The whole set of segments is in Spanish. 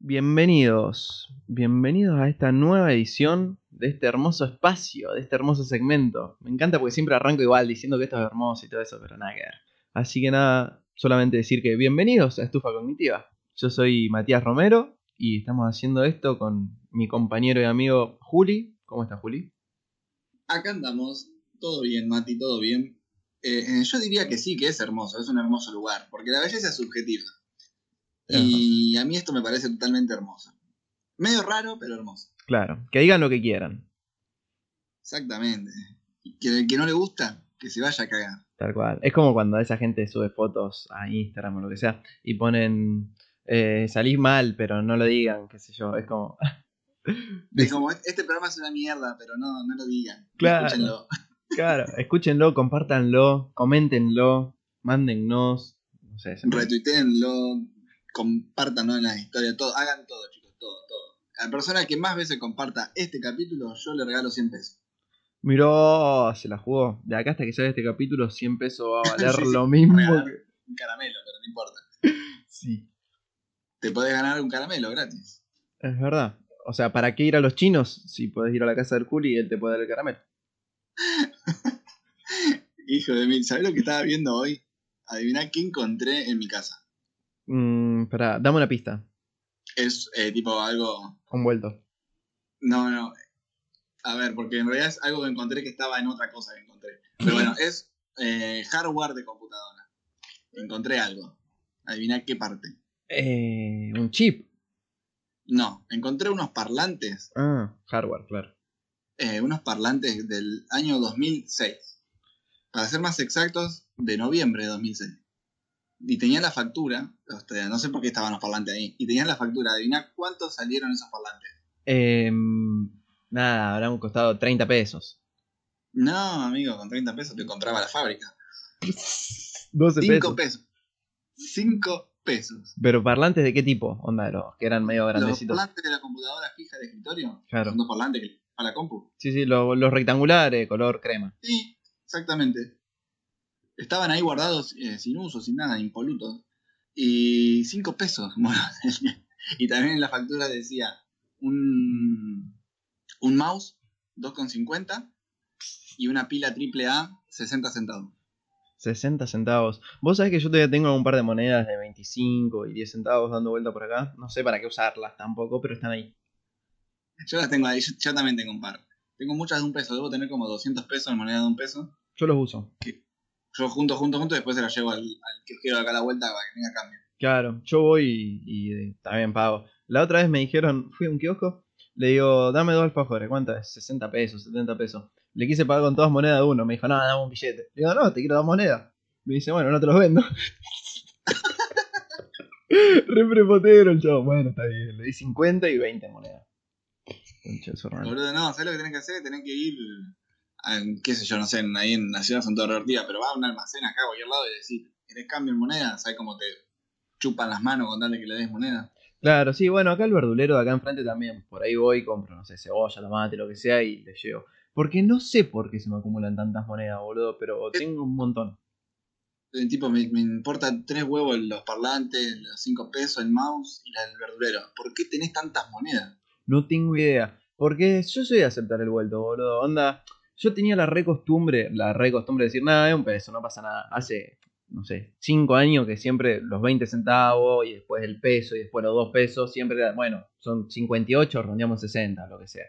Bienvenidos, bienvenidos a esta nueva edición de este hermoso espacio, de este hermoso segmento. Me encanta porque siempre arranco igual diciendo que esto es hermoso y todo eso, pero nada que ver. Así que nada, solamente decir que bienvenidos a Estufa Cognitiva. Yo soy Matías Romero y estamos haciendo esto con mi compañero y amigo Juli. ¿Cómo estás, Juli? Acá andamos, todo bien, Mati, todo bien. Eh, eh, yo diría que sí, que es hermoso, es un hermoso lugar, porque la belleza es subjetiva. Y a mí esto me parece totalmente hermoso. Medio raro, pero hermoso. Claro, que digan lo que quieran. Exactamente. Y que el que no le gusta, que se vaya a cagar. Tal cual. Es como cuando esa gente sube fotos a Instagram o lo que sea y ponen eh, salís mal, pero no lo digan, qué sé yo. Es como. es como, este programa es una mierda, pero no, no lo digan. Claro. Escúchenlo. Claro, escúchenlo, compártanlo, coméntenlo, mándennos. No sé, me- Retuiteenlo, compártanlo en las historias, todo, hagan todo, chicos, todo, todo. A la persona que más veces comparta este capítulo, yo le regalo 100 pesos. Miró, se la jugó. De acá hasta que salga este capítulo, 100 pesos va a valer Sí, sí, lo mismo que. Un caramelo, pero no importa. Sí, Te podés ganar un caramelo gratis. es verdad. O sea, ¿para qué ir a los chinos si podés ir a la casa del Juli y él te puede dar el caramelo? Hijo de mí, ¿sabés lo que estaba viendo hoy? Adiviná qué encontré en mi casa. Mmm, pará, dame una pista. Es eh, tipo algo. Un vuelto. No, no. A ver, porque en realidad es algo que encontré que estaba en otra cosa que encontré. Pero bueno, es eh, hardware de computadora. Encontré algo. Adiviná qué parte. Eh, un chip. No, encontré unos parlantes. Ah, hardware, claro. eh, unos parlantes del año 2006. Para ser más exactos, de noviembre de 2006. Y tenía la factura, no sé por qué estaban los parlantes ahí, y tenían la factura, adivina cuánto salieron esos parlantes. Eh, nada, habrán costado 30 pesos. No, amigo, con 30 pesos te compraba la fábrica. 12 5 pesos. 5 pesos. Pero parlantes de qué tipo? Onda, los que eran medio Los grandecitos. parlantes de la computadora fija de escritorio, Claro. son dos parlantes que para la compu. Sí, sí, lo- los rectangulares, color crema. Sí, exactamente. Estaban ahí guardados eh, sin uso, sin nada, impolutos. Y 5 pesos. Bueno, y también en la factura decía un, un mouse 2,50 y una pila AAA 60 centavos. 60 centavos. Vos sabés que yo todavía tengo un par de monedas de 25 y 10 centavos dando vuelta por acá. No sé para qué usarlas tampoco, pero están ahí. Yo las tengo ahí, yo, yo también tengo un par. Tengo muchas de un peso, debo tener como 200 pesos en moneda de un peso. Yo los uso. Yo junto, junto, junto, después se las llevo al, al que quiero acá a la vuelta para que tenga cambio. Claro, yo voy y, y, eh, también pago. La otra vez me dijeron, fui a un kiosco, le digo, dame dos alfajores, ¿cuánto es? 60 pesos, 70 pesos. Le quise pagar con todas monedas de uno, me dijo, no, dame un billete. Le digo, no, te quiero dar moneda. Me dice, bueno, no te los vendo. Re prepotero el chavo. Bueno, está bien. Le di 50 y 20 monedas. Boludo, no, ¿sabes lo que tenés que hacer? Tenés que ir, qué sé yo, no sé, ahí en la ciudad son todas revertidas, pero va a un almacén acá a cualquier lado y decir, ¿querés cambio en moneda? ¿Sabes cómo te chupan las manos con darle que le des moneda? Claro, sí, bueno, acá el verdulero de acá enfrente también. Por ahí voy, compro, no sé, cebolla, tomate, lo que sea y le llevo. Porque no sé por qué se me acumulan tantas monedas, boludo, pero tengo un montón. El tipo, me, me importa tres huevos los parlantes, los cinco pesos, el mouse y la del verdulero. ¿Por qué tenés tantas monedas? No tengo idea. Porque yo soy de aceptar el vuelto, boludo. Onda, yo tenía la re costumbre, la re costumbre de decir, nada, es un peso, no pasa nada. Hace, no sé, 5 años que siempre los 20 centavos y después el peso y después los 2 pesos, siempre bueno, son 58, redondeamos 60, lo que sea.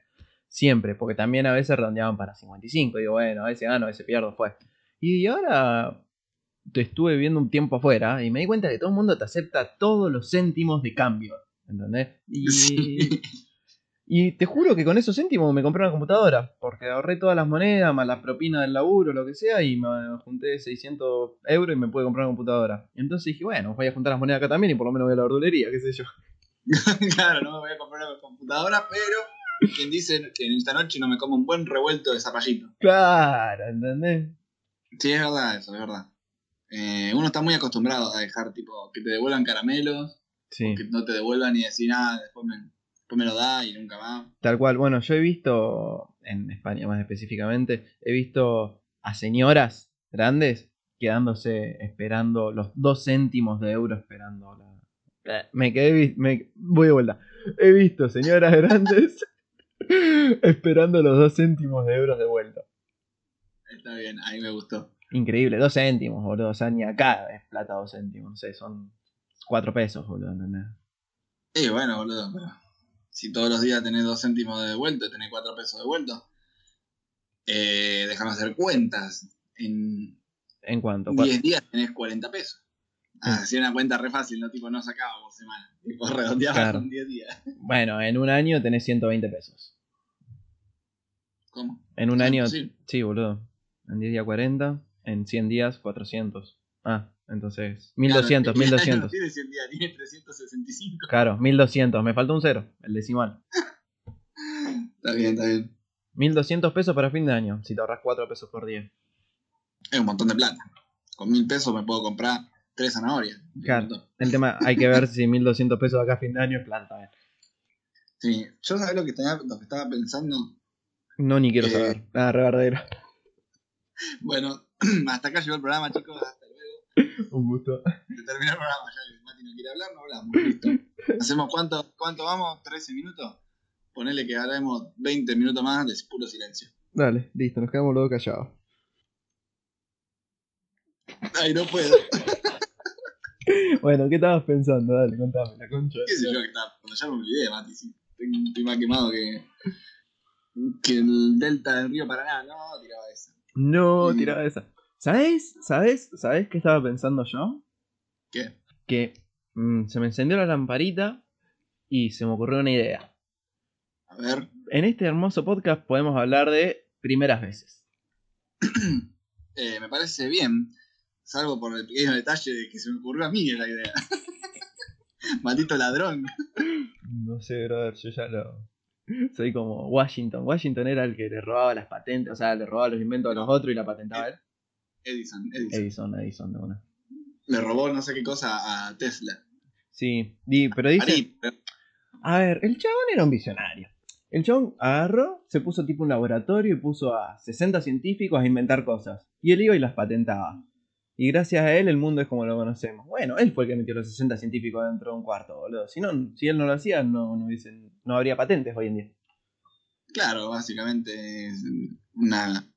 Siempre, porque también a veces redondeaban para 55. Digo, bueno, a veces gano, a veces pierdo, fue. Y ahora te estuve viendo un tiempo afuera y me di cuenta que todo el mundo te acepta todos los céntimos de cambio. ¿Entendés? Y. y te juro que con esos céntimos me compré una computadora. Porque ahorré todas las monedas, más las propinas del laburo, lo que sea. Y me junté 600 euros y me pude comprar una computadora. Entonces dije, bueno, voy a juntar las monedas acá también y por lo menos voy a la verdulería, qué sé yo. claro, no me voy a comprar una computadora, pero quien dice que en esta noche no me como un buen revuelto de zapallito. Claro, ¿entendés? Sí, es verdad eso, es verdad. Eh, uno está muy acostumbrado a dejar, tipo, que te devuelvan caramelos, Sí. que no te devuelvan y decir nada, después me, después me lo da y nunca más. Tal cual. Bueno, yo he visto, en España más específicamente, he visto a señoras grandes quedándose esperando los dos céntimos de euro esperando la, Eh, Me quedé. Me... Voy de vuelta. He visto señoras grandes esperando los dos céntimos de euros de vuelta. Está bien, ahí me gustó. Increíble, dos céntimos, boludo. O sea, ni acá es plata dos céntimos. No sé, son cuatro pesos, boludo. ¿entendés? Y bueno, boludo, pero si todos los días tenés dos céntimos de vuelto, tenés cuatro pesos de vuelto, eh, déjame hacer cuentas. En ¿En cuánto? ¿Cuál- 10 días tenés 40 pesos. Ah, hacía una cuenta re fácil, ¿no? Tipo, no sacaba por semana. Tipo, redondeaba Claro. con 10 días. Bueno, en un año tenés 120 pesos. ¿Cómo? En un año. imposible. Sí, boludo. En 10 días 40. En 100 días 400. Ah, entonces. 1200, Claro, el que- 1200. No tiene 100 días, tiene 365. Claro, 1200. Me faltó un cero, el decimal. Está bien, está bien. 1200 pesos para fin de año. Si te ahorras 4 pesos por día. Es un montón de plata. Con mil pesos me puedo comprar tres zanahorias. Claro. El tema, hay que ver si 1200 pesos acá a fin de año es plata también. Sí, yo sabía lo que, tenía, lo que estaba pensando. No, ni quiero Eh. saber. Ah, re verdadero. Bueno, hasta acá llegó el programa, chicos. Hasta luego. Un gusto. Se terminó el programa. Ya Mati no quiere hablar, no hablamos. Listo. ¿Hacemos cuánto, cuánto vamos? ¿13 minutos? Ponele que haremos 20 minutos más de puro silencio. Dale, listo, nos quedamos luego callados. Ay, no puedo. Bueno, ¿qué estabas pensando? Dale, contame, la concha. ¿Qué sé yo que estaba? Cuando ya me olvidé, Mati. Sí. Estoy, estoy más quemado que, que el delta del río Paraná. No, tiraba esa. No, Mm. tiraba esa. ¿Sabes? ¿Sabes? ¿Sabes qué estaba pensando yo? ¿Qué? Que mm, se me encendió la lamparita y se me ocurrió una idea. A ver. En este hermoso podcast podemos hablar de primeras veces. Eh, me parece bien, salvo por el pequeño detalle de que se me ocurrió a mí la idea. Maldito ladrón. No sé, brother, yo ya lo. Soy como Washington. Washington era el que le robaba las patentes, o sea, le robaba los inventos a los otros y la patentaba él. Edison, Edison. Edison, Edison, de una. Le robó no sé qué cosa a Tesla. Sí, di- pero dice. Ari, pero- A ver, el chabón era un visionario. El chabón agarró, se puso tipo un laboratorio y puso a 60 científicos a inventar cosas. Y él iba y las patentaba. Y gracias a él el mundo es como lo conocemos. Bueno, él fue el que metió los 60 científicos dentro de un cuarto, boludo. Si, no, si él no lo hacía, no, no, hubiesen- no habría patentes hoy en día. claro, básicamente es una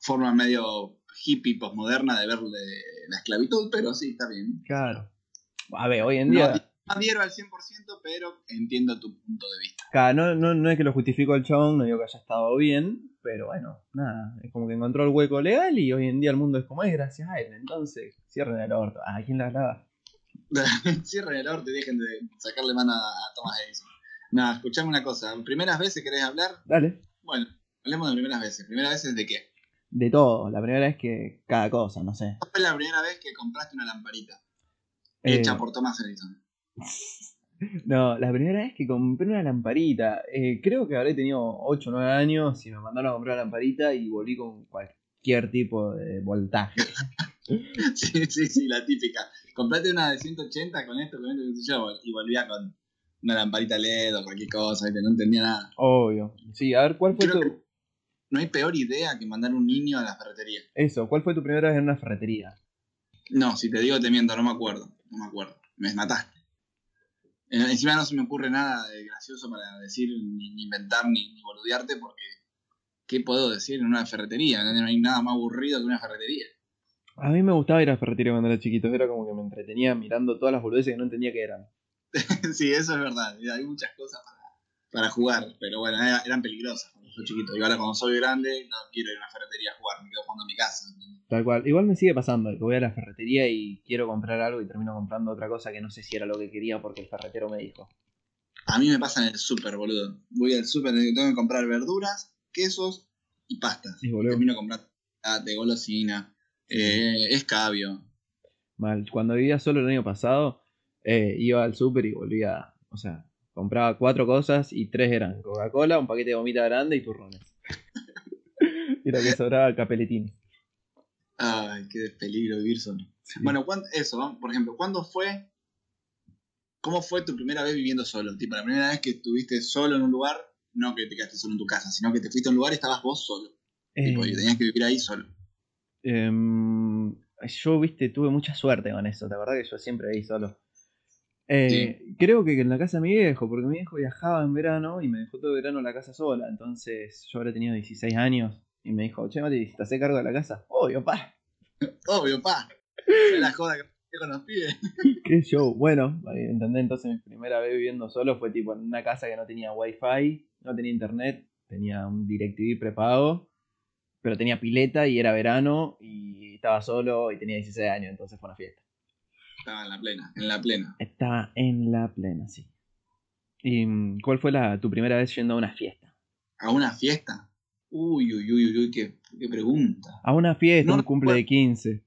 forma medio hippie posmoderna de ver la esclavitud, pero sí, está bien. Claro. A ver, hoy en día... No, adhiero al 100%, pero entiendo tu punto de vista. Claro, no, no, no es que lo justifico el chabón, no digo que haya estado bien, pero bueno, nada, es como que encontró el hueco legal y hoy en día el mundo es como es gracias a él, entonces cierren el orto. ¿A quién la lava? Cierren el orto y dejen de sacarle mano a, a Thomas Edison. Nada, escuchame una cosa. ¿Primeras veces querés hablar? Dale. Bueno, hablemos de primeras veces. ¿Primeras veces de qué? De todo, la primera vez que cada cosa, no sé. ¿Cuál fue la primera vez que compraste una lamparita? Eh, Hecha por Thomas Edison. No, la primera vez que compré una lamparita, eh, creo que habré tenido 8 o 9 años y me mandaron a comprar una lamparita y volví con cualquier tipo de voltaje. Sí, sí, sí, la típica. Comprate una de 180 con esto, con esto, yo, y volvía con una lamparita LED o cualquier cosa, ¿viste? no entendía nada. Obvio. Sí, a ver, ¿cuál fue Creo tu... que no hay peor idea que mandar un niño a la ferretería. Eso, ¿cuál fue tu primera vez en una ferretería? No, si te digo te miento, no me acuerdo. No me acuerdo. Me mataste. Eh, Encima no se me ocurre nada de gracioso para decir, ni, inventar, ni, ni boludearte, porque ¿qué puedo decir en una ferretería? No hay nada más aburrido que una ferretería. A mí me gustaba ir a la ferretería cuando era chiquito, era como que me entretenía mirando todas las boludeces que no entendía qué eran. sí, eso es verdad. Hay muchas cosas para, para jugar, pero bueno, era- eran peligrosas soy chiquito. Y ahora cuando soy grande, no quiero ir a una ferretería a jugar, me quedo jugando en mi casa. Tal cual. Igual me sigue pasando que voy a la ferretería y quiero comprar algo y termino comprando otra cosa que no sé si era lo que quería porque el ferretero me dijo. A mí me pasa en el súper, boludo. Voy al súper, tengo que comprar verduras, quesos y pastas. Sí, boludo. Termino comprando de golosina, eh, escabio. Mal. Cuando vivía solo el año pasado, eh, iba al súper y volvía, o sea, compraba cuatro cosas y tres eran Coca-Cola, un paquete de gomita grande y turrones. y lo que sobraba capeletín. Ay, qué peligro vivir solo. Bueno, ¿cuán- eso, por ejemplo, ¿cuándo fue? ¿Cómo fue tu primera vez viviendo solo? Tipo, la primera vez que estuviste solo en un lugar, no que te quedaste solo en tu casa, sino que te fuiste a un lugar y estabas vos solo. Tipo, y Eh, tenías que vivir ahí solo. Em, yo, viste, tuve mucha suerte con eso. La verdad que yo siempre ahí solo. Eh, Creo que en la casa de mi viejo, porque mi viejo viajaba en verano y me dejó todo el verano la casa sola. Entonces yo habría tenido 16 años y me dijo, che, Mati, ¿te haces cargo de la casa? Obvio, pa. Obvio, pa. La joda que con los pibes. Qué show. Bueno, ahí entendé, entonces mi primera vez viviendo solo fue tipo en una casa que no tenía wifi, no tenía internet, tenía un DirecTV prepago, pero tenía pileta y era verano y estaba solo y tenía 16 años, entonces fue una fiesta. Estaba en la plena, en la plena. Estaba en la plena, sí. ¿Y mm, cuál fue la, tu primera vez yendo a una fiesta? ¿A una fiesta? Uy, uy, uy, uy, uy, qué, qué pregunta. A una fiesta, No un cumple de 15.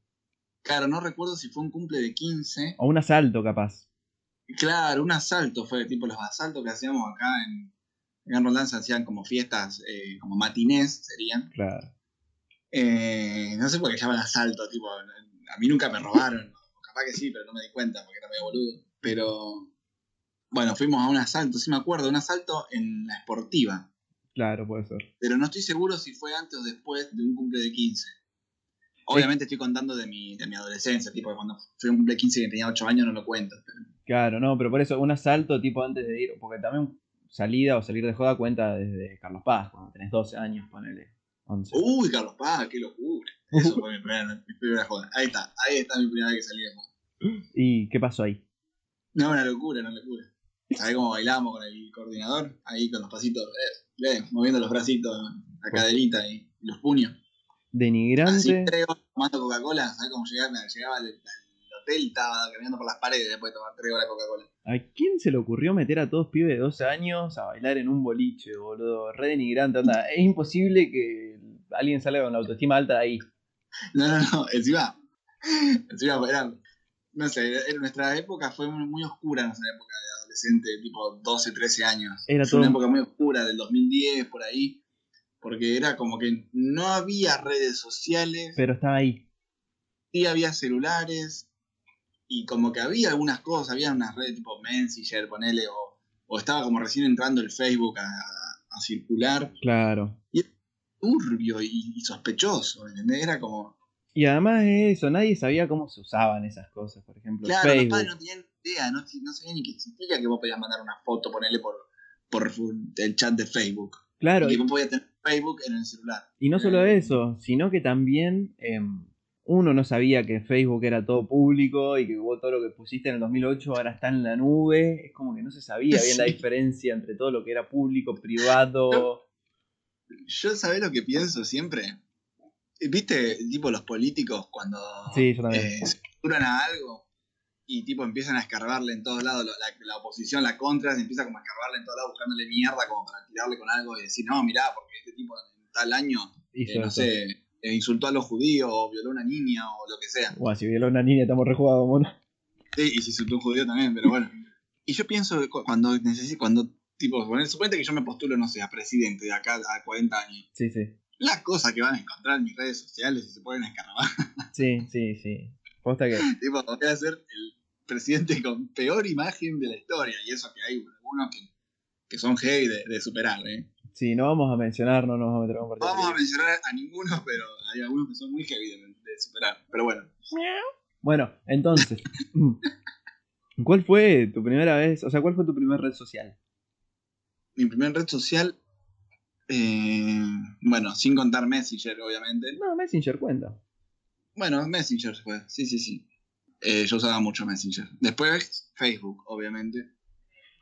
Claro, no recuerdo si fue un cumple de 15. O un asalto, capaz. Claro, un asalto fue tipo los asaltos que hacíamos acá en, en Roldán se hacían como fiestas, eh, como matinés serían. Claro. Eh, no sé por qué llaman asalto, tipo, a mí nunca me robaron. Capaz que sí, pero no me di cuenta porque era medio boludo. Pero bueno, fuimos a un asalto, sí me acuerdo, un asalto en la esportiva. Claro, puede ser. Pero no estoy seguro si fue antes o después de un cumple de 15. Obviamente estoy contando de mi, de mi adolescencia, tipo cuando fui a un cumple de 15 y tenía 8 años no lo cuento. pero- Claro, no, pero por eso un asalto tipo antes de ir, porque también salida o salir de joda cuenta desde Carlos Paz, cuando tenés 12 años, ponele 11. Uy, Carlos Paz, qué locura. Eso fue mi primera, mi primera joda. Ahí está, ahí está mi primera vez que salí de joda. ¿Y qué pasó ahí? No, una locura, una locura. ¿Sabés cómo bailamos con el coordinador? Ahí con los pasitos, eh, eh, moviendo los bracitos, la caderita y los puños. Así Denigrante. tomando Coca-Cola. ¿Sabés cómo llegaba? Llegaba al, estaba caminando por las paredes después de tomar tres horas de Coca-Cola. ¿A quién se le ocurrió meter a todos pibes de 12 años a bailar en un boliche, boludo? Re denigrante, anda. Es imposible que alguien salga con la autoestima alta de ahí. No, no, no, encima, encima era, no sé, era- nuestra época fue muy, muy oscura, nuestra época de adolescente, tipo 12, 13 años. Era fue una todo- época muy oscura, del 2010, por ahí, porque era como que no había redes sociales, Pero estaba ahí. sí había celulares, y como que había algunas cosas, había unas redes tipo Messenger, ponele, o, o estaba como recién entrando el Facebook a, a circular, Claro. turbio y, y sospechoso, ¿entendés? Era como... Y además de eso, nadie sabía cómo se usaban esas cosas. Por ejemplo, Claro, los padres no tenían idea, no, no sabían ni que existía que vos podías mandar una foto, ponerle por, por el chat de Facebook. Claro, y y, que vos podías tener Facebook en el celular. y no solo Eh, eso, sino que también em, uno no sabía que Facebook era todo público y que vos todo lo que pusiste en el 2008 ahora está en la nube. Es como que no se sabía bien la diferencia entre todo lo que era público, privado. Yo sabés lo que pienso siempre. ¿Viste, tipo, los políticos cuando Sí, eh, se postulan a algo y tipo empiezan a escarbarle en todos lados, la, la oposición, la contra, se empieza como a escarbarle en todos lados buscándole mierda como para tirarle con algo y decir, no, mirá, porque este tipo en tal año, eh, no sé, eh, insultó a los judíos o violó a una niña o lo que sea. Buah, si violó a una niña estamos rejugados, mono. Sí, y si soy un judío también, pero bueno. Y yo pienso que cu- cuando necesito, cuando, tipo, poner, suponete que yo me postulo, no sé, a presidente de acá a 40 años. Sí, sí. Las cosas que van a encontrar en mis redes sociales y se pueden escarbar. Sí, sí, sí. Posta que. tipo, voy a ser el presidente con peor imagen de la historia. Y eso que hay algunos que, que son heavy de, de superar, ¿eh? Sí, no vamos a mencionar, no nos vamos a meter con No partido vamos a mencionar a ninguno, pero hay algunos que son muy heavy de, de superar. Pero bueno. Bueno, entonces. ¿Cuál fue tu primera vez? O sea, ¿cuál fue tu primera red social? Mi primer red social, eh, bueno, sin contar Messenger, obviamente. No, Messenger cuenta. Bueno, Messenger fue, sí, sí, sí. Eh, yo usaba mucho Messenger. Después Facebook, obviamente.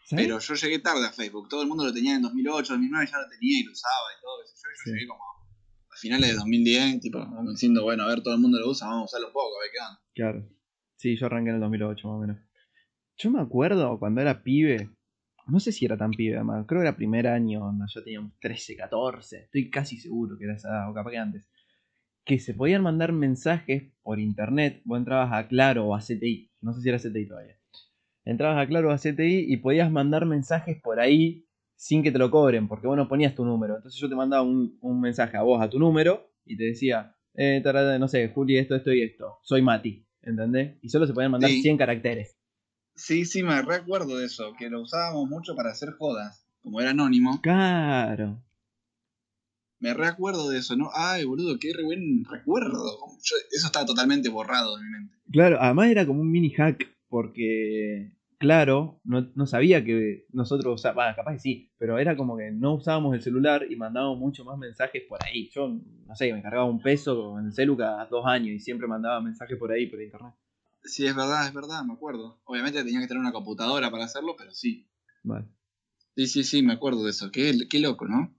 Pero yo llegué tarde a Facebook. Todo el mundo lo tenía en 2008, 2009, ya lo tenía y lo usaba y todo eso. Yo, yo Sí. llegué como a finales de 2010, tipo, diciendo, bueno, a ver, todo el mundo lo usa, vamos a usarlo un poco, a ver qué onda. Claro. Sí, yo arranqué en el 2008 más o menos. Yo me acuerdo cuando era pibe, no sé si era tan pibe además, creo que era primer año, yo tenía un 13, 14, estoy casi seguro que era esa o capaz que antes, que se podían mandar mensajes por internet, vos entrabas a Claro o a CTI, no sé si era CTI todavía, entrabas a Claro a CTI y podías mandar mensajes por ahí sin que te lo cobren, porque vos no ponías tu número, entonces yo te mandaba un, un mensaje a vos, a tu número, y te decía, eh, tarada, no sé, Juli, esto, esto y esto, soy Mati, ¿entendés? Y solo se podían mandar Sí. 100 caracteres. Sí, sí, me recuerdo de eso, que lo usábamos mucho para hacer jodas. Como era anónimo, Claro. me recuerdo de eso, ¿no? Ay, boludo, qué re buen recuerdo. Yo- eso estaba totalmente borrado de mi mente. Claro, además era como un mini hack, porque claro, no, no sabía que nosotros usábamos, bueno, capaz que sí, pero era como que no usábamos el celular y mandábamos mucho más mensajes por ahí. Yo, no sé, me cargaba un peso en el celu cada dos años y siempre mandaba mensajes por ahí, por internet. Sí, es verdad, es verdad, me acuerdo. Obviamente tenía que tener una computadora para hacerlo, pero sí. Vale. Sí, sí, sí, me acuerdo de eso. Qué, qué loco, ¿no?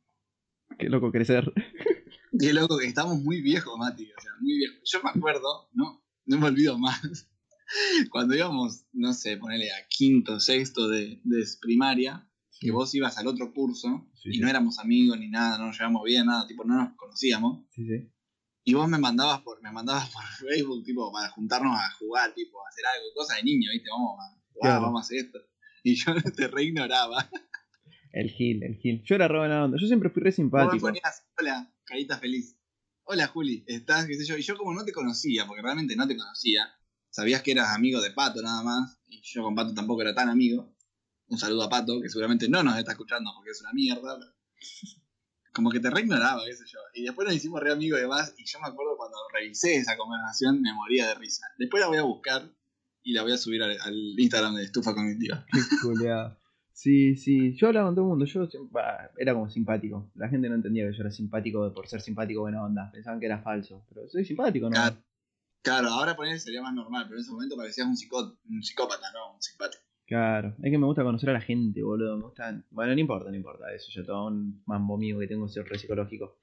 Qué loco crecer. Qué loco que estamos muy viejos, Mati. O sea, muy viejos. Yo me acuerdo, no, no me olvido más. Cuando íbamos, no sé, ponerle a quinto, sexto de, de primaria, que vos ibas al otro curso Sí, y sí. no éramos amigos ni nada, no nos llevamos bien, nada, tipo, no nos conocíamos. Sí, sí. Y vos me mandabas por, me mandabas por Facebook, tipo, para juntarnos a jugar, tipo, a hacer algo, cosas de niño, ¿viste? Vamos a jugar, Claro. vamos a hacer esto. Y yo te reignoraba. El Gil, el Gil. Yo era re buena onda. Yo siempre fui re Vos me simpático. ponías, hola, carita feliz. Hola, Juli, estás, qué sé yo. Y yo como no te conocía, porque realmente no te conocía, sabías que eras amigo de Pato nada más, y yo con Pato tampoco era tan amigo. Un saludo a Pato, que seguramente no nos está escuchando porque es una mierda. pero- Como que te reignoraba, qué sé yo. Y después nos hicimos re amigos y demás, y yo me acuerdo cuando revisé esa conversación, me moría de risa. Después la voy a buscar y la voy a subir al, al Instagram de Estufa Cognitiva. Qué culeado. Sí, sí. Yo hablaba con todo el mundo. Yo bah, era como simpático. La gente no entendía que yo era simpático por ser simpático buena onda. Pensaban que era falso. Pero soy simpático, ¿no? Claro. Claro, ahora poner sería más normal, pero en ese momento parecías un, psicó- un psicópata, ¿no? Un simpático. Claro. Es que me gusta conocer a la gente, boludo. Me gusta... Bueno, no importa, no importa. Eso ya todo un mambo mío que tengo ser re psicológico.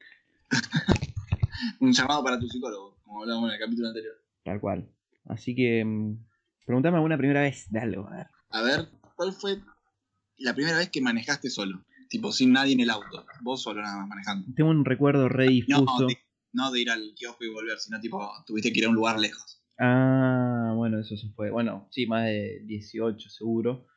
Un llamado para tu psicólogo, como hablábamos en el capítulo anterior. Tal cual. Así que... mm, Preguntame alguna primera vez de algo. A ver. A ver, ¿cuál fue la primera vez que manejaste solo? Tipo, sin nadie en el auto. Vos solo nada más manejando. Tengo un recuerdo re No, difuso. de, no de ir al kiosco y volver, sino tipo, tuviste que ir a un lugar lejos. Ah, bueno, eso se fue. Bueno, sí, más de 18 seguro.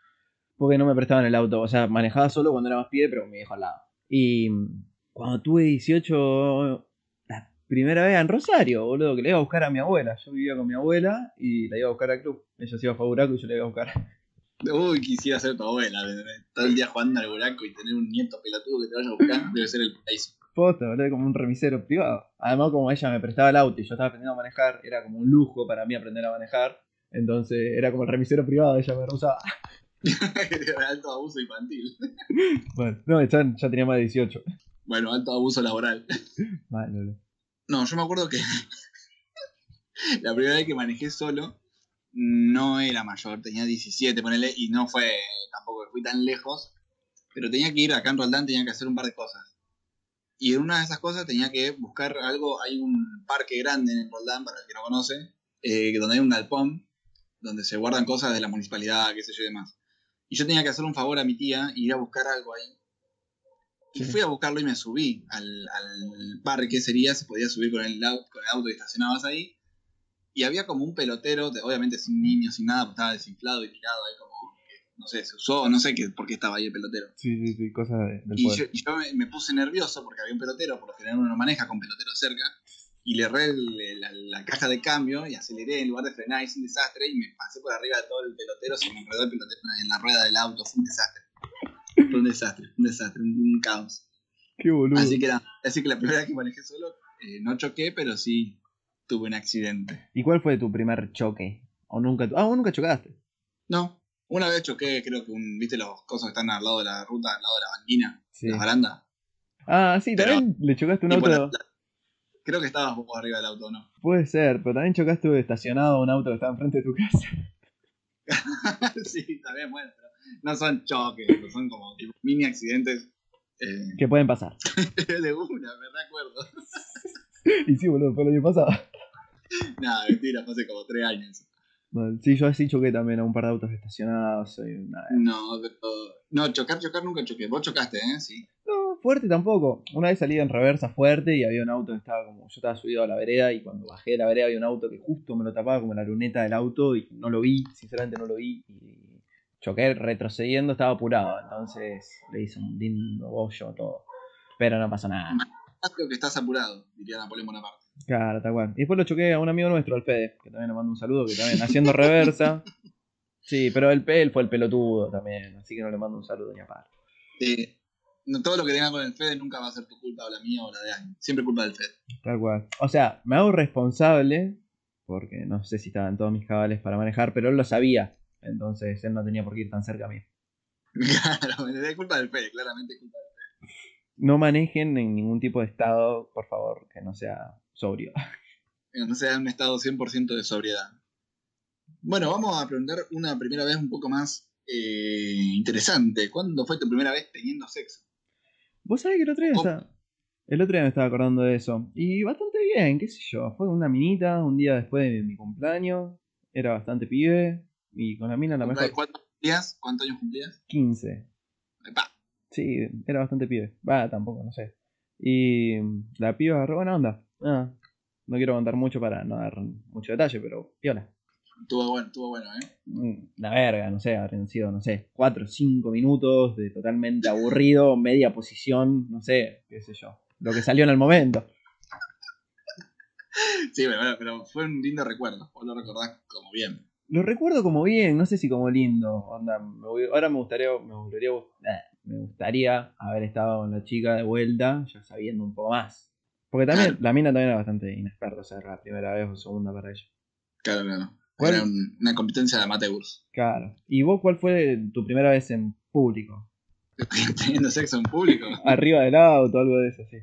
Porque no me prestaban el auto. O sea, manejaba solo cuando era más pibe, pero me dejó al lado. Y mm, cuando tuve 18, la primera vez en Rosario, boludo, que le iba a buscar a mi abuela. Yo vivía con mi abuela y la iba a buscar al club. Ella se iba a Faburaco y yo la iba a buscar. Uy, quisiera ser tu abuela, todo el día jugando al buraco y tener un nieto pelotudo que te vaya a buscar, debe ser el paraíso. Posta, boludo, como un remisero privado. Además, como ella me prestaba el auto y yo estaba aprendiendo a manejar, era como un lujo para mí aprender a manejar. Entonces era como el remisero privado, ella me usaba. alto abuso infantil. Bueno, no, ya, ya tenía más de 18. Bueno, alto abuso laboral. Mal, boludo. No, yo me acuerdo que la primera vez que manejé solo no era mayor, tenía 17, ponele, y no fue tampoco que fui tan lejos, pero tenía que ir acá en Roldán, tenía que hacer un par de cosas. Y en una de esas cosas tenía que buscar algo, hay un parque grande en Roldán, para el que no conoce, eh, donde hay un galpón, donde se guardan cosas de la municipalidad, qué sé yo y demás. Y yo tenía que hacer un favor a mi tía y ir a buscar algo ahí. Y fui a buscarlo y me subí al, al parque, sería, se podía subir con el, con el auto y estacionabas ahí. Y había como un pelotero, de- obviamente sin niños, sin nada, estaba desinflado y tirado ahí como, no sé, se usó, no sé qué, por qué estaba ahí el pelotero. Sí, sí, sí, cosas de- del Y yo, me, me puse nervioso porque había un pelotero, por lo general uno no maneja con pelotero cerca, y le erré el- la, la caja de cambio y aceleré en lugar de frenar, hice un desastre y me pasé por arriba de todo el pelotero, se me enredó el pelotero en la rueda del auto, fue un desastre. Fue un desastre, un desastre, un, un caos. Qué boludo. Así que, la, así que la primera vez que manejé solo, eh, no choqué, pero sí tuve un accidente. ¿Y cuál fue tu primer choque? ¿O nunca? Ah, vos nunca chocaste. No, una vez choqué, creo que un, viste los cosas que están al lado de la ruta, al lado de la banquina, Sí. las barandas. Ah, sí, Pero- también le chocaste un auto. la- la- creo que estabas vos arriba del auto, ¿no? Puede ser, pero también chocaste estacionado un auto que estaba enfrente de tu casa. sí, también, bueno, pero no son choques, son como tipo, mini accidentes eh, Que pueden pasar. de una, me recuerdo. Y sí, boludo, fue el año pasado. Nada, mentira, fue hace como tres años. Bueno, sí, yo así choqué también a un par de autos estacionados. y nada. No, pero, no, chocar, chocar nunca choqué. Vos chocaste, ¿eh? Sí. No, fuerte tampoco. Una vez salí en reversa fuerte y había un auto que estaba como. Yo estaba subido a la vereda y cuando bajé de la vereda había un auto que justo me lo tapaba como la luneta del auto y no lo vi, sinceramente no lo vi. Y choqué retrocediendo, estaba apurado. Entonces le hice un lindo bollo todo. Pero no pasó nada. Creo que estás apurado, diría Napoleón Bonaparte. Claro, tal cual. Y después lo choqué a un amigo nuestro, al Fede, que también le mando un saludo, que también haciendo reversa. Sí, pero el P, él fue el pelotudo también, así que no le mando un saludo ni a par. Eh, no, todo lo que tenga con el Fede nunca va a ser tu culpa o la mía o la de alguien. Siempre culpa del Fede. Tal cual. O sea, me hago responsable, porque no sé si estaban todos mis cabales para manejar, pero él lo sabía. entonces él no tenía por qué ir tan cerca a mí. Claro, es culpa del Fede, claramente es culpa del No manejen en ningún tipo de estado, por favor, que no sea sobrio. No sea un estado 100% de sobriedad. Bueno, vamos a preguntar una primera vez un poco más eh, interesante. ¿Cuándo fue tu primera vez teniendo sexo? Vos sabés que el otro día Oh. estaba- El otro día me estaba acordando de eso. Y bastante bien, qué sé yo. Fue una minita un día después de mi cumpleaños. Era bastante pibe. Y con la mina a lo mejor ¿Cuántos cumplías? ¿Cuántos años cumplías? 15. Epa. Sí, era bastante pibe. Va, tampoco, no sé. Y la piba agarró buena onda. Ah, no quiero contar mucho para no dar mucho detalle, pero piola. Estuvo bueno, estuvo bueno, ¿eh? Mm, La verga, no sé, habrían sido, no sé, 4 o 5 minutos de totalmente aburrido, media posición, no sé, qué sé yo. Lo que salió en el momento. Sí, pero, pero fue un lindo recuerdo. Vos lo recordás como bien. Lo recuerdo como bien, no sé si como lindo. Onda, me voy- ahora me gustaría, me gustaría, eh, me gustaría haber estado con la chica de vuelta, ya sabiendo un poco más. Porque también, Claro. la mina también era bastante inexperta, o sea, era la primera vez o segunda para ella. Claro, claro. ¿Cuál? Era un- una competencia de amateurs. Claro. ¿Y vos cuál fue tu primera vez en público? Teniendo sexo en público. Arriba del auto, algo de eso, sí.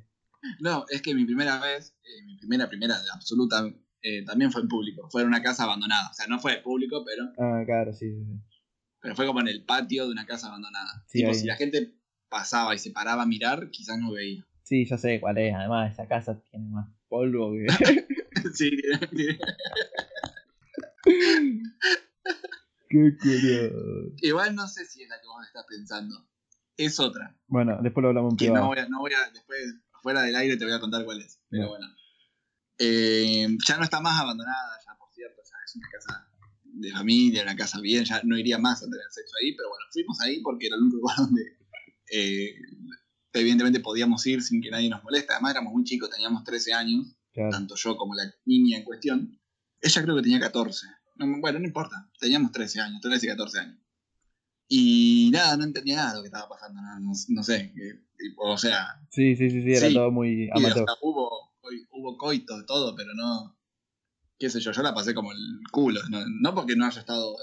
No, es que mi primera vez, eh, mi primera, primera, de absoluta, eh, también fue en público. Fue en una casa abandonada. O sea, no fue público, pero, Ah, claro, sí, sí, sí. pero fue como en el patio de una casa abandonada. Sí, tipo, si la gente pasaba y se paraba a mirar, quizás no veía. Sí, ya sé cuál es. Además, esa casa tiene más polvo que. sí, tiene- Qué curioso. igual no sé si es la que vos estás pensando. Es otra. Bueno, después lo hablamos en Que no voy a, no voy a, después, fuera del aire te voy a contar cuál es. Pero No. bueno. Eh, ya no está más abandonada, ya por cierto, ya es una casa de familia, una casa bien, ya no iría más a tener sexo ahí, pero bueno, fuimos ahí porque era el único lugar donde eh, evidentemente podíamos ir sin que nadie nos moleste. Además éramos muy chicos, teníamos 13 años, Claro. tanto yo como la niña en cuestión. Ella creo que tenía 14. No, bueno, no importa, teníamos 13 años, 13 y 14 años. Y nada, no entendía nada de lo que estaba pasando, no, no- no sé, o sea, Sí, sí, sí, sí, era Sí. todo muy y, o amateur. sea, hubo, hubo coito de todo, pero no. qué sé yo, yo la pasé como el culo. No, no porque no haya estado.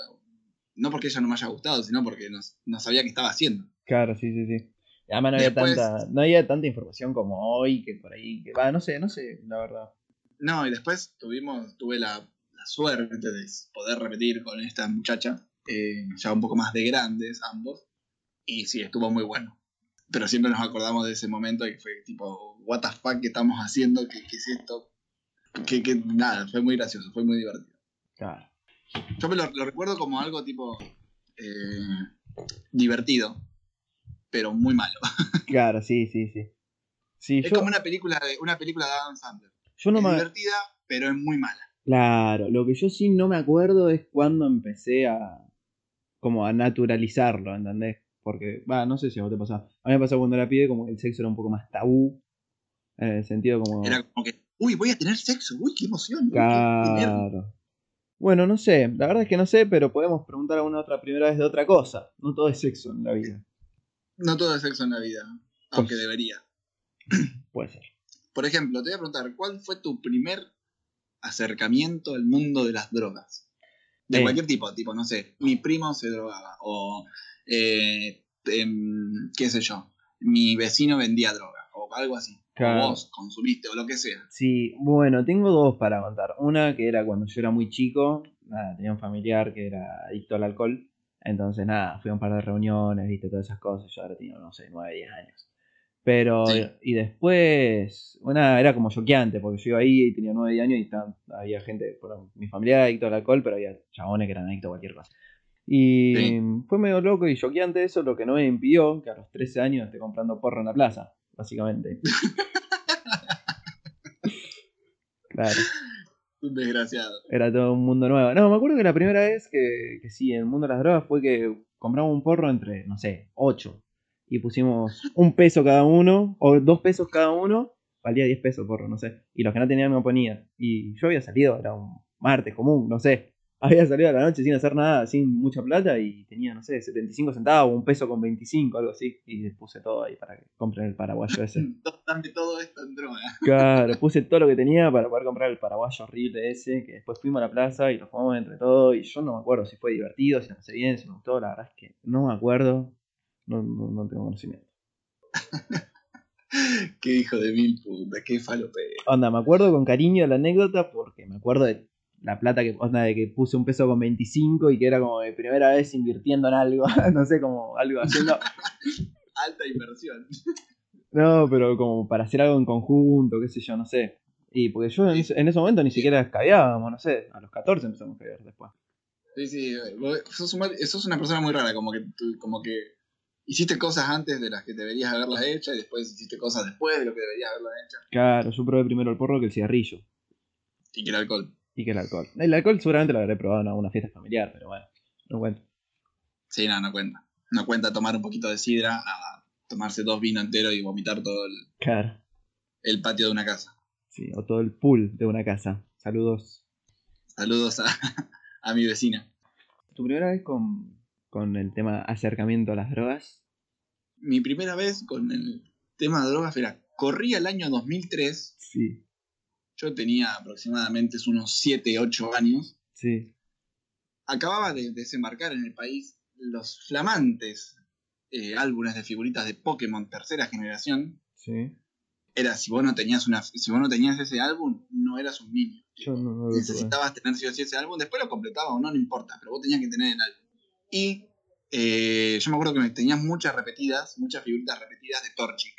No porque ella no me haya gustado, sino porque no, no sabía qué estaba haciendo. Claro, sí, sí, sí. Además no había, Después- tanta, no había tanta información como hoy, que por ahí, que va, no sé, no sé, la verdad. No, y después tuvimos, tuve la, la suerte de poder repetir con esta muchacha, eh, ya un poco más de grandes ambos, y sí, estuvo muy bueno. Pero siempre nos acordamos de ese momento y fue tipo, what the fuck, ¿qué estamos haciendo? ¿Qué, qué es esto? Que, que nada, fue muy gracioso, fue muy divertido. Claro. Yo me lo, lo recuerdo como algo tipo eh, divertido, pero muy malo. Claro, sí, sí, sí. Sí, Es yo, como una película de una película de Adam Sandler. yo no es me... divertida, pero es muy mala. Claro, lo que yo sí no me acuerdo es cuando empecé a como a naturalizarlo, ¿entendés? Porque, va, no sé si a vos te pasaba. A mí me pasó cuando era pibe como que el sexo era un poco más tabú. En el sentido como. Era como que, uy, voy a tener sexo, uy, qué emoción. uy, qué- qué nervio". Claro. Bueno, no sé, la verdad es que no sé, pero podemos preguntar alguna otra primera vez de otra cosa. No todo es sexo en la vida. No todo es sexo en la vida, aunque Pues- debería. Puede ser. Por ejemplo, te voy a preguntar, ¿cuál fue tu primer acercamiento al mundo de las drogas? De Eh. cualquier tipo, tipo, no sé, mi primo se drogaba, o eh, em, qué sé yo, mi vecino vendía droga, o algo así. Claro. O vos consumiste, o lo que sea. Sí, bueno, tengo dos para contar. Una que era cuando yo era muy chico, nada, tenía un familiar que era adicto al alcohol. Entonces, nada, fui a un par de reuniones, viste, todas esas cosas. Yo ahora tenía, no sé, 9, 10 años. Pero, Sí. y después, una era como choqueante, porque yo iba ahí y tenía 9 10 años y estaban- había gente, bueno, mi familia era adicto al alcohol, pero había chabones que eran adictos a cualquier cosa. Y Sí. fue medio loco y choqueante eso, lo que no me impidió que a los 13 años esté comprando porro en la plaza, básicamente. claro. Un desgraciado. Era todo un mundo nuevo. No, me acuerdo que la primera vez que, que sí, en el mundo de las drogas fue que compramos un porro entre, no sé, ocho. Y pusimos un peso cada uno, o dos pesos cada uno. Valía 10 pesos porro, no sé. Y los que no tenían me ponían. Y yo había salido, era un martes común, no sé. Había salido a la noche sin hacer nada, sin mucha plata y tenía, no sé, 75 centavos, un peso con 25, algo así. Y puse todo ahí para que compren el paraguayo ese. Dame todo esto en droga. Claro, puse todo lo que tenía para poder comprar el paraguayo horrible ese, que después fuimos a la plaza y lo fumamos entre todos. Y yo no me acuerdo si fue divertido, si lo pasé bien, si me gustó, la verdad es que no me acuerdo, no, no, no tengo conocimiento. qué hijo de mil puta, qué falopero. Onda, me acuerdo con cariño de la anécdota porque me acuerdo de la plata que, onda, de que puse un peso con 25 y que era como mi primera vez invirtiendo en algo, no sé, como algo haciendo... Alta inversión. No, pero como para hacer algo en conjunto, qué sé yo, no sé. Y porque yo en ese, en ese momento ni siquiera escabeábamos, no sé, a los 14 empezamos a escabear después. Sí, sí, vos sos, un- sos una persona muy rara, como que, como que hiciste cosas antes de las que deberías haberlas hecho y después hiciste cosas después de lo que deberías haberlas hecho. Claro, yo probé primero el porro que el cigarrillo Y que el alcohol. Y que el alcohol. El alcohol seguramente lo habré probado en alguna fiesta familiar, pero bueno, no cuento. Sí, no, no cuenta. No cuenta tomar un poquito de sidra a tomarse dos vinos enteros y vomitar todo el, Claro, el patio de una casa. sí, o todo el pool de una casa. Saludos. Saludos a, a mi vecina. ¿Tu primera vez con, con el tema acercamiento a las drogas? Mi primera vez con el tema de drogas era, corría el año 2003, Sí, yo tenía aproximadamente unos 7, 8 años, sí, acababa de desembarcar en el país los flamantes eh, álbumes de figuritas de Pokémon tercera generación. sí. Era, si vos no tenías una, si vos no tenías ese álbum, no eras un niño. Yo no, no tuve. necesitabas tener sí o sí ese álbum, después lo completaba o no, no importa, pero vos tenías que tener el álbum. Y eh, yo me acuerdo que me tenías muchas repetidas, muchas figuritas repetidas de Torchic.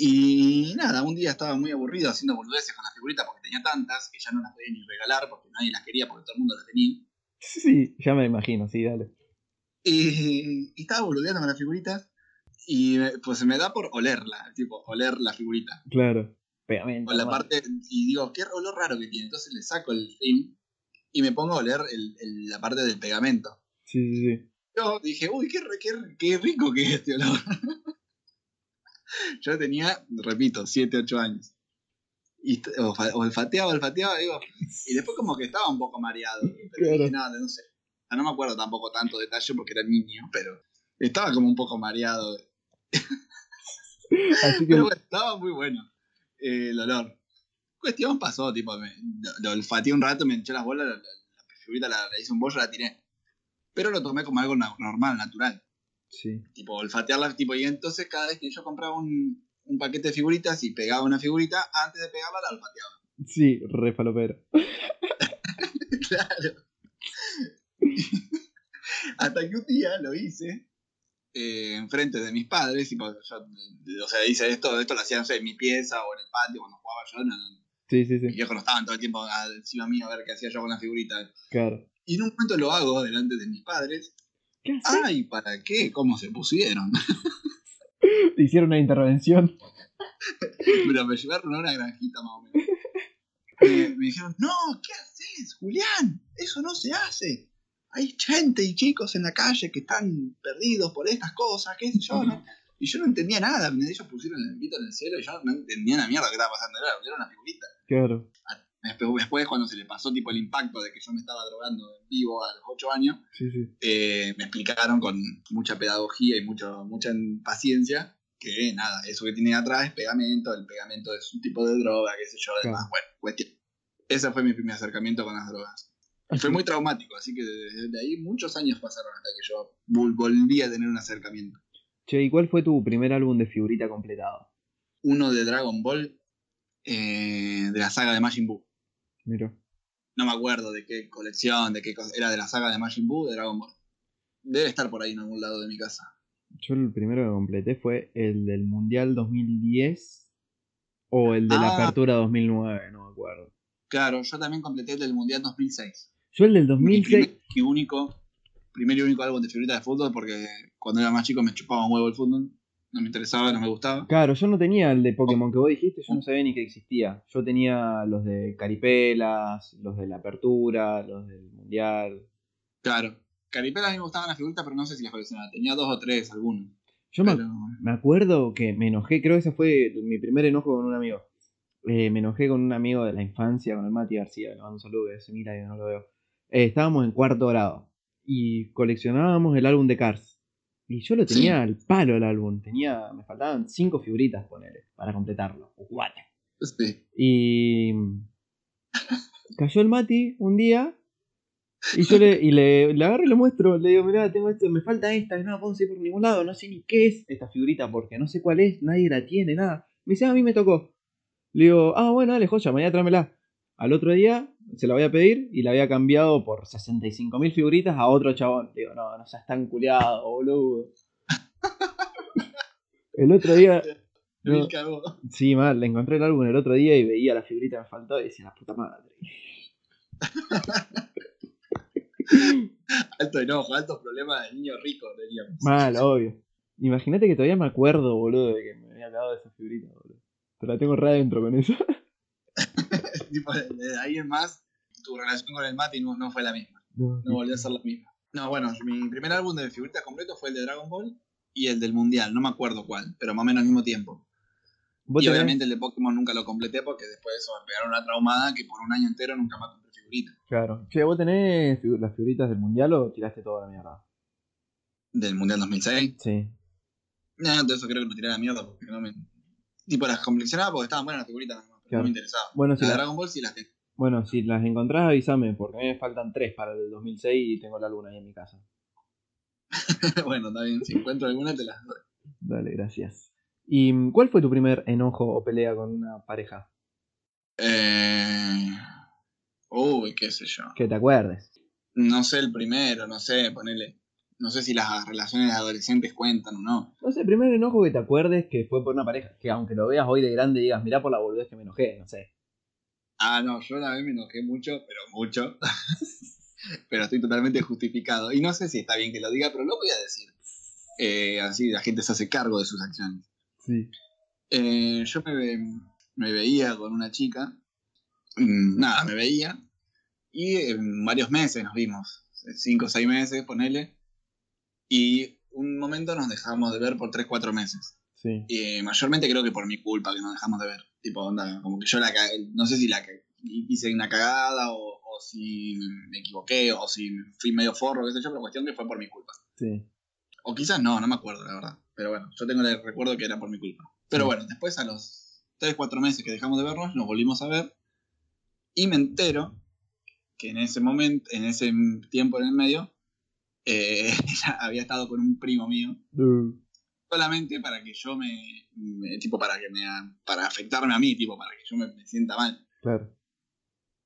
Y nada, un día estaba muy aburrido haciendo boludeces con las figuritas porque tenía tantas que ya no las podía ni regalar porque nadie las quería porque todo el mundo las tenía. Sí, ya me imagino, sí, dale. Y, y estaba boludeando con las figuritas y pues se me da por olerla, tipo, oler la figurita. Claro. Pegamento. Con la bueno. parte, y digo, qué olor raro que tiene. Entonces le saco el film y me pongo a oler el- el- la parte del pegamento. Sí, sí, sí. Yo dije, uy, qué, qué, qué rico que es este olor. Yo tenía, repito, 7, 8 años. Y olfateaba, olfateaba, digo, y después como que estaba un poco mareado. Pero Claro. dije, no, sé. Sea, no me acuerdo tampoco tanto detalle porque era niño, pero estaba como un poco mareado. Así que, Pero bueno, estaba muy bueno eh, el olor. Cuestión pasó, tipo, me, lo, lo olfateé un rato, me hinché las bolas, la, la, la figurita la, la hice un bollo, la tiré. Pero lo tomé como algo normal, natural. Sí. Tipo, olfatearla, tipo, y entonces cada vez que yo compraba un, un paquete de figuritas y pegaba una figurita, antes de pegarla la olfateaba. Sí, re falopero. claro. Hasta que un día lo hice eh, enfrente de mis padres, tipo, yo, o sea, hice esto, esto lo hacía, no sé, en mi pieza o en el patio cuando jugaba yo, no, no, Sí, sí, mis sí. viejos no estaban todo el tiempo encima mío a ver qué hacía yo con las figuritas. Claro. Y en un momento lo hago delante de mis padres. ¿Qué haces? Ay, ¿para qué? ¿Cómo se pusieron? Hicieron una intervención. Pero me llevaron a una granjita más o menos. Me, me dijeron, no, ¿qué haces, Julián? Eso no se hace. Hay gente y chicos en la calle que están perdidos por estas cosas, qué sé yo, ¿no? Y yo no entendía nada. Ellos pusieron el pito en el cielo y yo no entendía una mierda que estaba pasando. Era, una figurita. Claro. Después, cuando se le pasó tipo el impacto de que yo me estaba drogando en vivo a los 8 años, Sí, sí. eh, me explicaron con mucha pedagogía y mucho, mucha paciencia que nada, eso que tiene atrás es pegamento, el pegamento es un tipo de droga, qué sé yo, además, Claro. bueno, cuestión. Ese fue mi primer acercamiento con las drogas. Y fue muy traumático, así que desde ahí muchos años pasaron hasta que yo vol- volví a tener un acercamiento. Che, ¿y cuál fue tu primer álbum de figurita completado? Uno de Dragon Ball, eh, de la saga de Majin Buu. Mira. No me acuerdo de qué colección, de qué cosa. Era de la saga de Majin Buu, de Dragon Ball. Debe estar por ahí en algún lado de mi casa. Yo el primero que completé fue el del Mundial 2010 o el de la Ah. Apertura 2009, no me acuerdo. Claro, yo también completé el del Mundial 2006. Yo el del Mi 2006... primer y único, primer y único álbum de figuritas de fútbol porque cuando era más chico me chupaba un huevo el fútbol. No me interesaba, no me gustaba. Claro, yo no tenía el de Pokémon que vos dijiste, yo no sabía ni que existía. Yo tenía los de Caripelas, los de la Apertura, los del Mundial. Claro. Caripela a mí me gustaban las figuritas, pero no sé si las coleccionaba. Tenía dos o tres, algunos. Yo me, Pero, me acuerdo que me enojé, creo que ese fue mi primer enojo con un amigo. Eh, me enojé con un amigo de la infancia, con el Mati García, le mando un saludo, que se mira y no lo veo. eh, estábamos en cuarto grado y coleccionábamos el álbum de Cars. Y yo lo tenía Sí. al palo el álbum. Tenía, me faltaban cinco figuritas, ponerle, para completarlo. O cuatro. Sí. Y cayó el Mati un día y yo le, y le, le agarro y le muestro. Le digo, mirá, tengo esto, me falta esta, no la puedo conseguir por ningún lado, no sé ni qué es esta figurita porque no sé cuál es, nadie la tiene, nada. Me dice, "Ah, a mí me tocó. Le digo, ah, bueno, dale, joya, mañana tráemela. Al otro día se la voy a pedir y la había cambiado por 65.000 figuritas a otro chabón. Digo, no, no seas tan culiado, boludo. El otro día, No. Sí, mal, le encontré el álbum el otro día y veía la figurita que me faltó y decía, la puta madre. Alto enojo, altos problemas de niño rico, diríamos. Mal, obvio. Imagínate que todavía me acuerdo, boludo, de que me había cagado de esa figurita, boludo. Pero la tengo re adentro con eso. Tipo, de ahí en más, tu relación con el Mati no, no fue la misma. No, No volvió a ser la misma. No, bueno, mi primer álbum de figuritas completo fue el de Dragon Ball y el del Mundial, no me acuerdo cuál, pero más o menos al mismo tiempo. ¿Vos Y tenés- obviamente el de Pokémon nunca lo completé porque después de eso me pegaron una traumada que por un año entero nunca más compré figuritas. Claro. Che, ¿vos tenés figu- las figuritas del mundial o tiraste toda la mierda? Del Mundial 2006. Sí. No, todo eso creo que lo tiré a la mierda porque no me... Tipo, las coleccionaba porque estaban buenas las figuritas, Claro. no me interesaba. Bueno, si, Las de la- Dragon Ball sí las tengo. bueno, si las encontrás, avísame, porque a mí me faltan tres para el 2006 y tengo la luna ahí en mi casa. bueno, está bien, si encuentro alguna te las doy. Dale, gracias. ¿Y cuál fue tu primer enojo o pelea con una pareja? Eh... Uy, qué sé yo. Que te acuerdes. No sé el primero, no sé, ponele. No sé si las relaciones adolescentes cuentan o no. No sé, el primer enojo que te acuerdes que fue por una pareja. Que aunque lo veas hoy de grande digas, mirá por la boludez que me enojé, no sé. Ah, no, yo una vez me enojé mucho, pero mucho. pero estoy totalmente justificado. Y no sé si está bien que lo diga, pero lo voy a decir. Eh, así la gente se hace cargo de sus acciones. Sí. Eh, yo me, ve- me veía con una chica. mm, Nada, me veía. Y en varios meses nos vimos. Cinco o seis meses, ponele. Y un momento nos dejamos de ver por tres, cuatro meses. Sí. Y mayormente creo que por mi culpa que nos dejamos de ver. Tipo, onda, como que yo la. No sé si la hice una cagada o, o si me equivoqué o si fui medio forro, qué sé yo, pero cuestión que fue por mi culpa. Sí. O quizás no, no me acuerdo, la verdad. Pero bueno, yo tengo el recuerdo que era por mi culpa. Pero Sí. bueno, después a los 3, 4 meses que dejamos de vernos, nos volvimos a ver. Y me entero que en ese momento, en ese tiempo en el medio, eh, había estado con un primo mío. Solamente para que yo me, me- tipo, para que me, para afectarme a mí, tipo, para que yo me, me sienta mal. claro.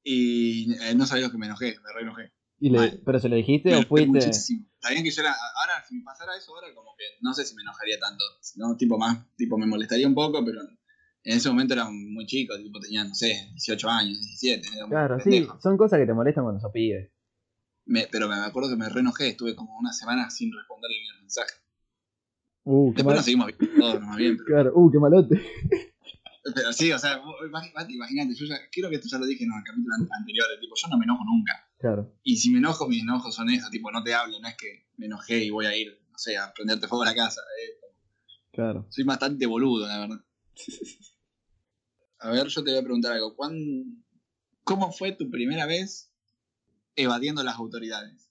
Y eh, no sabía lo que me enojé, me re enojé. Y le, Mal. ¿Pero se lo dijiste Me o fuiste? muchísimo. Sabían que yo era. Ahora, si me pasara eso ahora, como que no sé si me enojaría tanto. Sino, tipo, más. Tipo, me molestaría un poco, pero en ese momento era muy chico. Tipo, tenía, no sé, 18 años, 17. Era un Claro, sí. Son cosas que te molestan cuando sos pibe. Me- pero me acuerdo que me re enojé. Estuve como una semana sin responderle ni un mensaje. Uh, Después nos seguimos viendo todos, más bien. Pero, Claro, uh, qué malote. pero sí, o sea, imagínate, yo ya. Creo que esto ya lo dije en el capítulo an- anterior. Tipo, yo no me enojo nunca. Claro. Y si me enojo, mis enojos son esos. Tipo, no te hablo. No es que me enojé y voy a ir, no sé, a prenderte fuego a la casa. eh. Claro. Soy bastante boludo, la verdad. A ver, yo te voy a preguntar algo. ¿Cuán- ¿Cómo fue tu primera vez evadiendo las autoridades?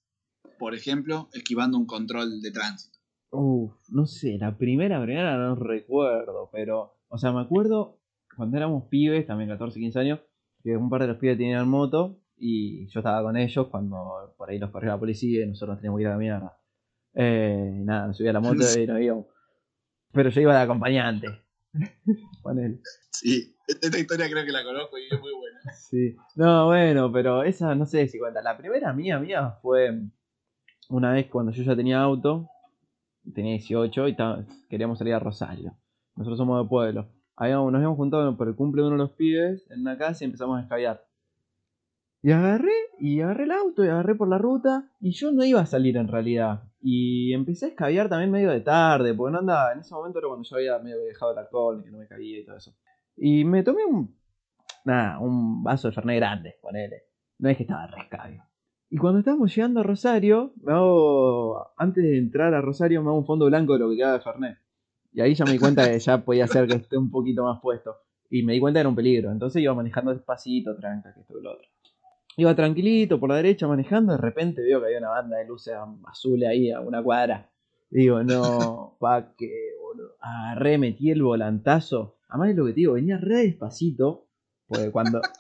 Por ejemplo, esquivando un control de tránsito. Uf, no sé, la primera, primera no recuerdo, pero, o sea, me acuerdo cuando éramos pibes, también 14, 15 años, que un par de los pibes tenían moto y yo estaba con ellos cuando por ahí los corrió la policía y nosotros teníamos que ir a la mierda. Eh, nada, me subí a la moto y nos íbamos. Pero yo iba de acompañante. Ponele. Sí, esta historia creo que la conozco y es muy buena. Sí. No, bueno, pero esa no sé si cuenta. La primera mía, mía fue una vez cuando yo ya tenía auto, tenía 18 y queríamos salir a Rosario. Nosotros somos de pueblo. Habíamos, nos habíamos juntado por el cumple de uno de los pibes en una casa y empezamos a escabiar. Y agarré, y agarré el auto y agarré por la ruta y yo no iba a salir en realidad. Y empecé a escabiar también medio de tarde, porque no andaba, en ese momento era cuando yo había medio dejado el alcohol, que no me cabía y todo eso. Y me tomé un, nada, un vaso de Fernet grande, ponele. No es que estaba rescabio. Y cuando estábamos llegando a Rosario, me hago, antes de entrar a Rosario, me hago un fondo blanco de lo que quedaba de Fernet. Y ahí ya me di cuenta que ya podía ser que esté un poquito más puesto. Y me di cuenta que era un peligro. Entonces iba manejando despacito, tranca, que esto y lo otro. Iba tranquilito por la derecha manejando, de repente veo que había una banda de luces azules ahí a una cuadra. Digo, no, pa' qué, boludo. Agarré, metí el volantazo. Además es lo que te digo, venía re despacito. Porque cuando.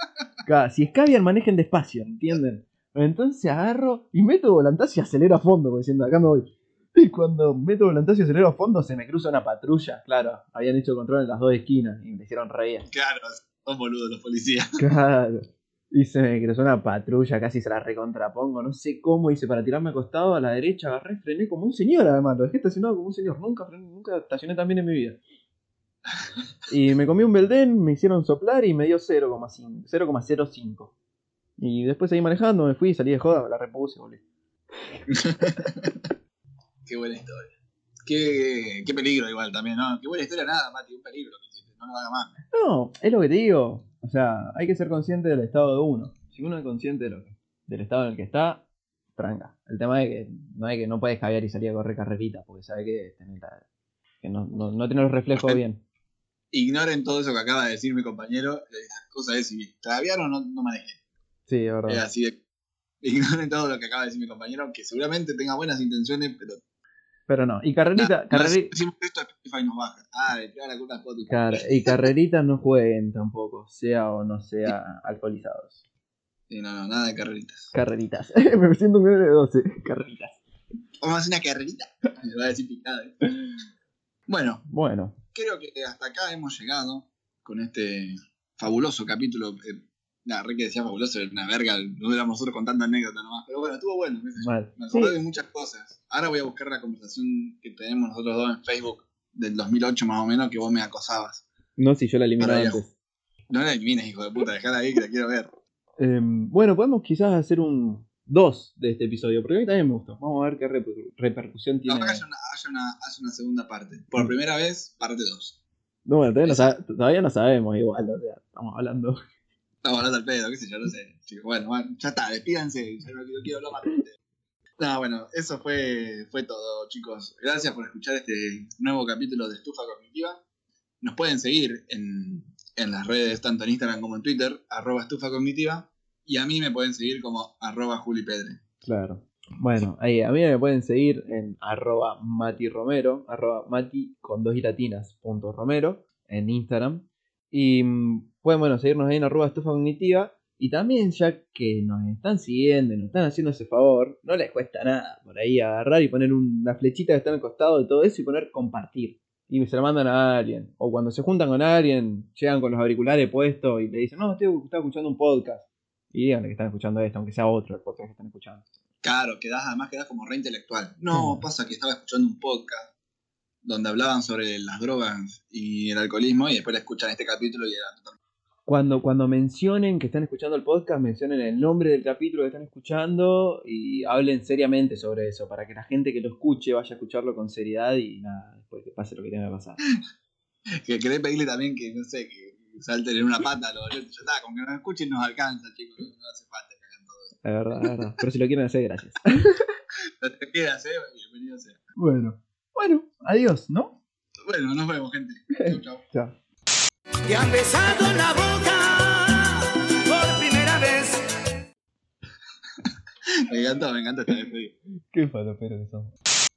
Si escabian, manejen despacio, ¿entienden? Entonces agarro y meto volantazo y acelero a fondo, como diciendo, acá me voy. Y cuando meto volantazo y acelero a fondo, se me cruza una patrulla. Claro, habían hecho control en las dos esquinas y me hicieron reír. Claro, son boludos los policías. Claro. Y se me cruzó una patrulla, casi se la recontrapongo, no sé cómo hice para tirarme acostado a la derecha, agarré, frené como un señor además, lo dejé estacionado como un señor, nunca frené, nunca estacioné tan bien en mi vida. Y me comí un Belden, me hicieron soplar y me dio 0,5, 0,05. Y después seguí manejando, me fui, salí de joda, me la repuse, volví. Qué buena historia. Qué, qué peligro igual también, ¿no? Qué buena historia nada, Mati, un peligro que hiciste, no lo haga más. No, es lo que te digo. O sea, hay que ser consciente del estado de uno. Si uno es consciente de lo que- del estado en el que está, tranca. El tema es que no es que no puedes caer y salir a correr carreritas, porque sabe que, tenés la- que no, no, no tenés los reflejos bien. Ignoren todo eso que acaba de decir mi compañero. La cosa es si todavía no, no, no manejé. Sí, es Es verdad. así de. Ignoren todo lo que acaba de decir mi compañero, que seguramente tenga buenas intenciones, pero. Pero no. Y carrerita, nada, carreri- si decimos esto, Spotify nos baja. Ah, la culpa a Spotify. car- y carreritas no jueguen tampoco, sea o no sea alcoholizados. Sí, no, no, nada de carreritas. Carreritas. Me siento un de 12. Carreritas. Vamos a hacer una carrerita. Me va a decir picada. ¿eh? Bueno, Bueno, creo que hasta acá hemos llegado con este fabuloso capítulo. Eh, la re que decía fabuloso, era una verga, no éramos nosotros contando anécdotas nomás. Pero bueno, estuvo bueno. mal. Me Sí, acordé de muchas cosas. Ahora voy a buscar la conversación que tenemos nosotros dos en Facebook del 2008 más o menos, que vos me acosabas. no si yo la elimino Para ir a antes. No la elimines, hijo de puta, dejala ahí que la quiero ver. Em, bueno, podemos quizás hacer un 2 de este episodio, porque a mí también me gustó. Vamos a ver qué reper- repercusión tiene. Ahora haya una, haya una, haya una segunda parte. Por primera vez, parte 2. No, bueno, todavía no, sab- todavía no sabemos igual, o sea, estamos hablando. Estamos hablando al pedo, qué sé yo, no sé. Bueno, bueno, ya está, despídanse, ya no, quiero- hablar más. No, bueno, eso fue, fue todo, chicos. Gracias por escuchar este nuevo capítulo de Estufa Cognitiva. Nos pueden seguir en, en las redes, tanto en Instagram como en Twitter, arroba estufa cognitiva. Y a mí me pueden seguir como arroba julipedre. Claro. Bueno, ahí, a mí me pueden seguir en arroba Mati Romero, arroba Mati con dos giratinas, punto Romero, en Instagram. Y mm, pueden, bueno, seguirnos ahí en arroba estufa cognitiva. Y también, ya que nos están siguiendo y nos están haciendo ese favor, no les cuesta nada por ahí agarrar y poner una flechita que está al costado de todo eso y poner compartir. Y se lo mandan a alguien. O cuando se juntan con alguien, llegan con los auriculares puestos y le dicen, no, estoy, estoy escuchando un podcast. Y díganle que están escuchando esto, aunque sea otro el podcast que están escuchando. Claro, quedás, además quedás como re intelectual. No, Mm. pasa que estaba escuchando un podcast donde hablaban sobre las drogas y el alcoholismo y después escuchan este capítulo y era totalmente... Cuando, cuando mencionen que están escuchando el podcast, mencionen el nombre del capítulo que están escuchando y hablen seriamente sobre eso, para que la gente que lo escuche vaya a escucharlo con seriedad y nada, después que pase lo que tenga que pasar. Que querés pedirle también que, no sé, que salten en una pata los oyentes. Ya está, con que nos escuchen nos alcanza, chicos. No hace falta que hagan todo eso. Es verdad, es verdad. Pero si lo quieren hacer, gracias. Lo que quieras, eh, bienvenido sea. Bueno, bueno, adiós, ¿no? Bueno, nos vemos, gente. Chau, chau. Chao. Te han besado la boca por primera vez. Me encantó, me encantó esta despedida. Qué falopero que somos.